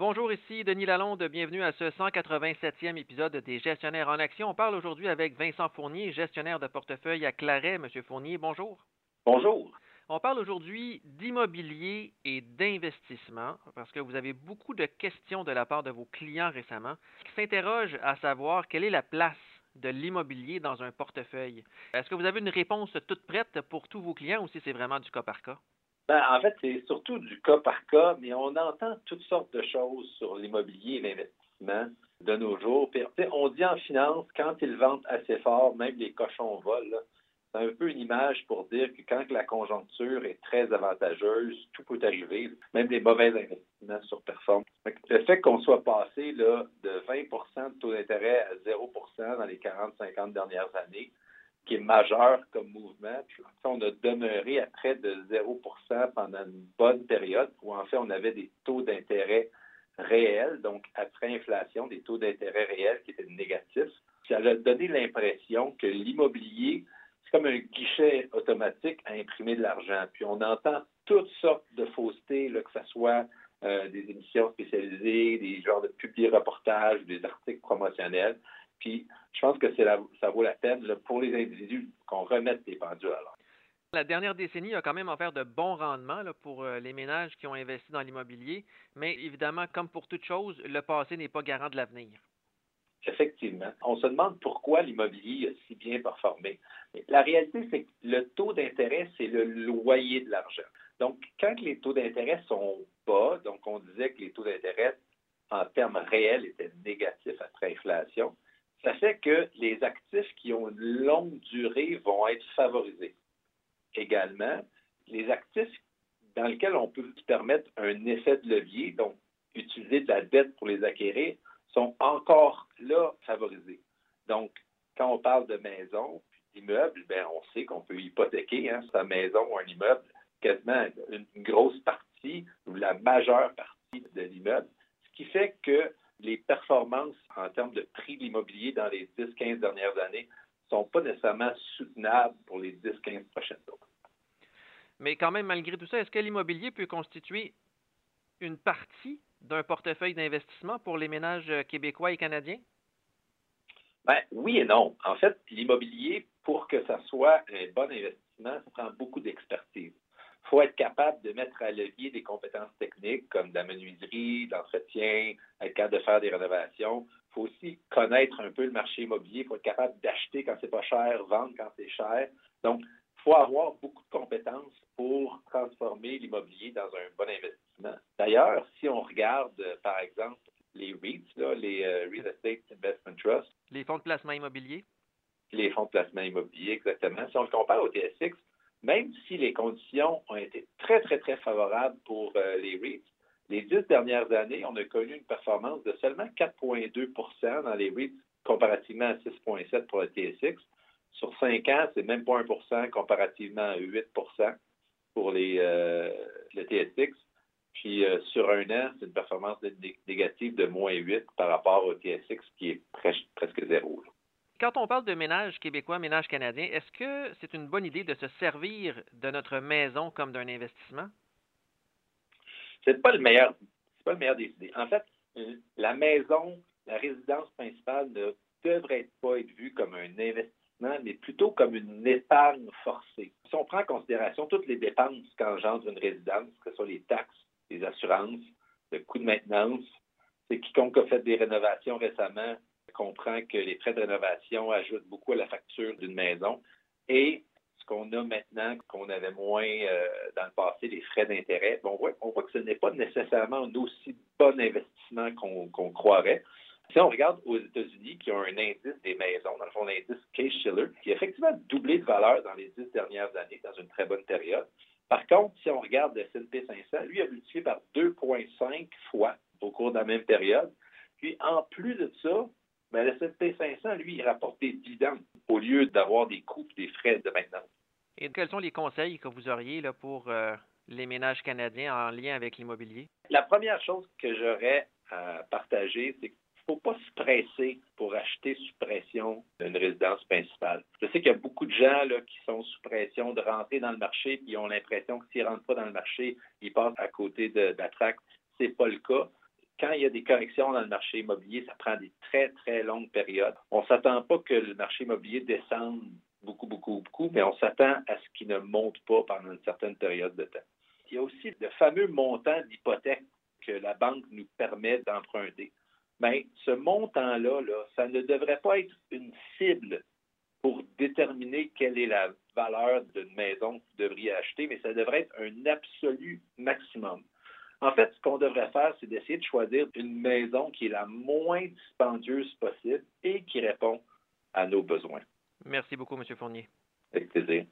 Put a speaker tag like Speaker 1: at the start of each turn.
Speaker 1: Bonjour, ici Denis Lalonde. Bienvenue à ce 187e épisode des Gestionnaires en Action. On parle aujourd'hui avec Vincent Fournier, gestionnaire de portefeuille à Claret. Monsieur Fournier, bonjour.
Speaker 2: Bonjour.
Speaker 1: On parle aujourd'hui d'immobilier et d'investissement parce que vous avez beaucoup de questions de la part de vos clients récemment qui s'interrogent à savoir quelle est la place de l'immobilier dans un portefeuille. Est-ce que vous avez une réponse toute prête pour tous vos clients ou si c'est vraiment du cas par cas?
Speaker 2: Ben, en fait, c'est surtout du cas par cas, mais on entend toutes sortes de choses sur l'immobilier et l'investissement de nos jours. on dit en finance, quand ils vendent assez fort, même les cochons volent. C'est un peu une image pour dire que quand la conjoncture est très avantageuse, tout peut arriver, même les mauvais investissements surperforment. Le fait qu'on soit passé de 20% de taux d'intérêt à 0% dans les 40-50 dernières années, qui est majeur comme mouvement. on a demeuré à près de 0% pendant une bonne période où, en fait, on avait des taux d'intérêt réels, donc après inflation, des taux d'intérêt réels qui étaient négatifs. Ça a donné l'impression que l'immobilier, c'est comme un guichet automatique à imprimer de l'argent. Puis on entend toutes sortes de faussetés, que ce soit euh, des émissions spécialisées, des genres de publiés-reportages, des articles promotionnels. Puis je pense que ça vaut la peine pour les individus qu'on remette des pendules à l'heure.
Speaker 1: La dernière décennie a quand même offert de bons rendements pour euh, les ménages qui ont investi dans l'immobilier, mais évidemment, comme pour toute chose, le passé n'est pas garant de l'avenir.
Speaker 2: Effectivement. On se demande pourquoi l'immobilier a si bien performé. La réalité, c'est que le taux d'intérêt, c'est le loyer de l'argent. Donc, quand les taux d'intérêt sont bas, donc on disait que les taux d'intérêt en termes réels étaient négatifs après inflation, ça fait que les actifs qui ont une longue durée vont être favorisés. Également, les actifs dans lesquels on peut permettre un effet de levier, donc utiliser de la dette pour les acquérir, sont encore là favorisés. Donc, quand on parle de maison, d'immeuble, ben, on sait qu'on peut hypothéquer hein, sa maison ou un immeuble, quasiment une grosse partie ou la majeure partie de l'immeuble, ce qui fait que les performances en termes de prix de l'immobilier dans les 10-15 dernières années ne sont pas nécessairement soutenables pour les 10-15 prochaines années.
Speaker 1: Mais quand même, malgré tout ça, est-ce que l'immobilier peut constituer une partie d'un portefeuille d'investissement pour les ménages québécois et canadiens?
Speaker 2: Ben, oui et non. En fait, l'immobilier, pour que ça soit un bon investissement, ça prend beaucoup d'expertise. Il faut être capable de mettre à levier des compétences techniques comme de la menuiserie, de l'entretien, être capable de faire des rénovations. Il faut aussi connaître un peu le marché immobilier. Il faut être capable d'acheter quand c'est pas cher, vendre quand c'est cher. Donc, il faut avoir beaucoup de compétences pour transformer l'immobilier dans un bon investissement. D'ailleurs, si on regarde, par exemple, les REITs, les euh, Real Estate Investment Trusts.
Speaker 1: Les fonds de placement immobilier?
Speaker 2: Les fonds de placement immobilier, exactement. Si on le compare au TSX, même si les conditions ont été très, très, très favorables pour euh, les REITs, les dix dernières années, on a connu une performance de seulement 4,2% dans les REITs comparativement à 6,7 pour le TSX. Sur cinq ans, c'est même pas 1% comparativement à 8% pour les, euh, le TSX. Puis euh, sur un an, c'est une performance négative de moins 8 par rapport au TSX qui est presque zéro.
Speaker 1: Quand on parle de ménage québécois, ménage canadien, est-ce que c'est une bonne idée de se servir de notre maison comme d'un investissement?
Speaker 2: C'est pas le meilleur, c'est pas le meilleur des idées. En fait, la maison, la résidence principale ne devrait pas être vue comme un investissement, mais plutôt comme une épargne forcée. Si on prend en considération toutes les dépenses qu'engendre une résidence, que ce soit les taxes, les assurances, le coût de maintenance, c'est quiconque a fait des rénovations récemment comprend que les frais de rénovation ajoutent beaucoup à la facture d'une maison. Et ce qu'on a maintenant, qu'on avait moins euh, dans le passé, les frais d'intérêt, on voit, voit que ce n'est pas nécessairement un aussi bon investissement qu'on croirait. Si on regarde aux États-Unis, qui ont un indice des maisons, dans le fond, l'indice Case-Shiller, qui a effectivement doublé de valeur dans les dix dernières années, dans une très bonne période. Par contre, si on regarde le S&P 500, lui a multiplié par 2,5 fois au cours de la même période. Puis, en plus de ça, mais le S&P 500, lui, il rapporte des dividendes au lieu d'avoir des coûts et des frais de maintenance.
Speaker 1: Et quels sont les conseils que vous auriez là, pour euh, les ménages canadiens en lien avec l'immobilier?
Speaker 2: La première chose que j'aurais à partager, c'est qu'il ne faut pas se presser pour acheter sous pression une résidence principale. Je sais qu'il y a beaucoup de gens là, qui sont sous pression de rentrer dans le marché et qui ont l'impression que s'ils ne rentrent pas dans le marché, ils passent à côté de, de la Ce n'est pas le cas quand il y a des corrections dans le marché immobilier, ça prend des très, très longues périodes. On ne s'attend pas que le marché immobilier descende beaucoup, beaucoup, beaucoup, mais on s'attend à ce qu'il ne monte pas pendant une certaine période de temps. Il y a aussi le fameux montant d'hypothèque que la banque nous permet d'emprunter. Mais ce montant-là, là, ça ne devrait pas être une cible pour déterminer quelle est la valeur d'une maison que vous devriez acheter, mais ça devrait être un absolu maximum. En fait, devrait faire, c'est d'essayer de choisir une maison qui est la moins dispendieuse possible et qui répond à nos besoins.
Speaker 1: Merci beaucoup, M. Fournier.
Speaker 2: Avec plaisir.